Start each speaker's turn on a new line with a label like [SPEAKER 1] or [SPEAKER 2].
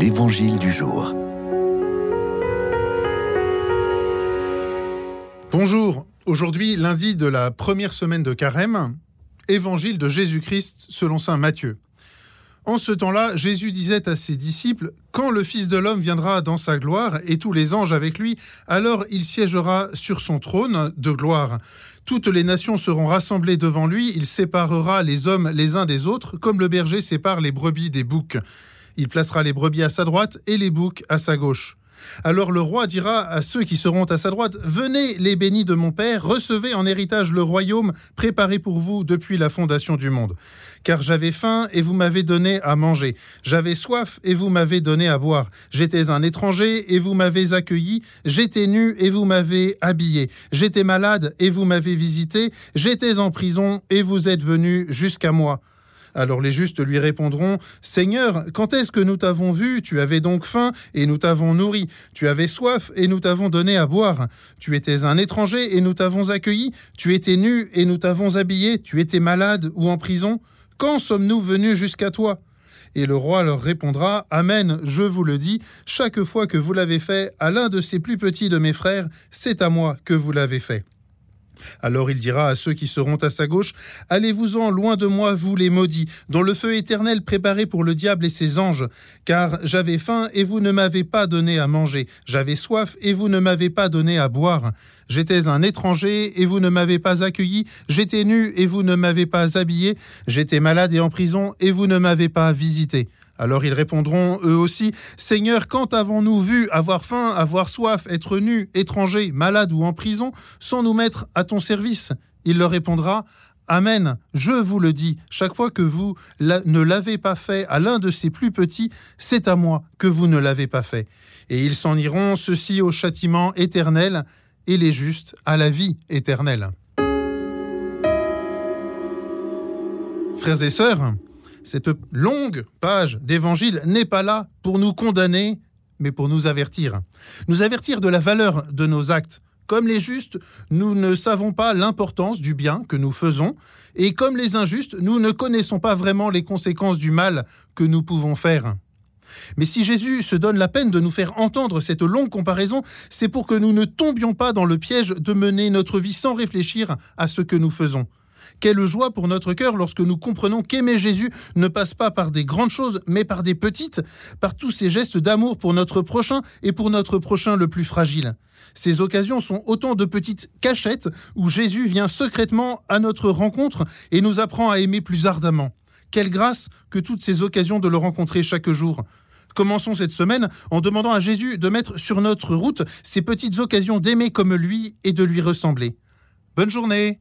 [SPEAKER 1] L'Évangile du jour.
[SPEAKER 2] Bonjour, aujourd'hui lundi de la première semaine de Carême, Évangile de Jésus-Christ selon Saint Matthieu. En ce temps-là, Jésus disait à ses disciples, Quand le Fils de l'homme viendra dans sa gloire, et tous les anges avec lui, alors il siégera sur son trône de gloire. Toutes les nations seront rassemblées devant lui, il séparera les hommes les uns des autres, comme le berger sépare les brebis des boucs. Il placera les brebis à sa droite et les boucs à sa gauche. Alors le roi dira à ceux qui seront à sa droite, Venez les bénis de mon Père, recevez en héritage le royaume préparé pour vous depuis la fondation du monde. Car j'avais faim et vous m'avez donné à manger, j'avais soif et vous m'avez donné à boire, j'étais un étranger et vous m'avez accueilli, j'étais nu et vous m'avez habillé, j'étais malade et vous m'avez visité, j'étais en prison et vous êtes venu jusqu'à moi. Alors les justes lui répondront, Seigneur, quand est-ce que nous t'avons vu? Tu avais donc faim et nous t'avons nourri. Tu avais soif et nous t'avons donné à boire. Tu étais un étranger et nous t'avons accueilli. Tu étais nu et nous t'avons habillé. Tu étais malade ou en prison. Quand sommes-nous venus jusqu'à toi? Et le roi leur répondra, Amen, je vous le dis, chaque fois que vous l'avez fait à l'un de ces plus petits de mes frères, c'est à moi que vous l'avez fait. Alors il dira à ceux qui seront à sa gauche, Allez-vous-en loin de moi, vous les maudits, dans le feu éternel préparé pour le diable et ses anges, car j'avais faim et vous ne m'avez pas donné à manger, j'avais soif et vous ne m'avez pas donné à boire, j'étais un étranger et vous ne m'avez pas accueilli, j'étais nu et vous ne m'avez pas habillé, j'étais malade et en prison et vous ne m'avez pas visité. Alors ils répondront eux aussi, Seigneur, quand avons-nous vu avoir faim, avoir soif, être nus, étrangers, malades ou en prison, sans nous mettre à ton service? Il leur répondra, Amen, je vous le dis, chaque fois que vous ne l'avez pas fait à l'un de ces plus petits, c'est à moi que vous ne l'avez pas fait. Et ils s'en iront, ceux-ci au châtiment éternel, et les justes à la vie éternelle. Frères et sœurs, cette longue page d'évangile n'est pas là pour nous condamner, mais pour nous avertir. Nous avertir de la valeur de nos actes. Comme les justes, nous ne savons pas l'importance du bien que nous faisons, et comme les injustes, nous ne connaissons pas vraiment les conséquences du mal que nous pouvons faire. Mais si Jésus se donne la peine de nous faire entendre cette longue comparaison, c'est pour que nous ne tombions pas dans le piège de mener notre vie sans réfléchir à ce que nous faisons. Quelle joie pour notre cœur lorsque nous comprenons qu'aimer Jésus ne passe pas par des grandes choses, mais par des petites, par tous ces gestes d'amour pour notre prochain et pour notre prochain le plus fragile. Ces occasions sont autant de petites cachettes où Jésus vient secrètement à notre rencontre et nous apprend à aimer plus ardemment. Quelle grâce que toutes ces occasions de le rencontrer chaque jour. Commençons cette semaine en demandant à Jésus de mettre sur notre route ces petites occasions d'aimer comme lui et de lui ressembler. Bonne journée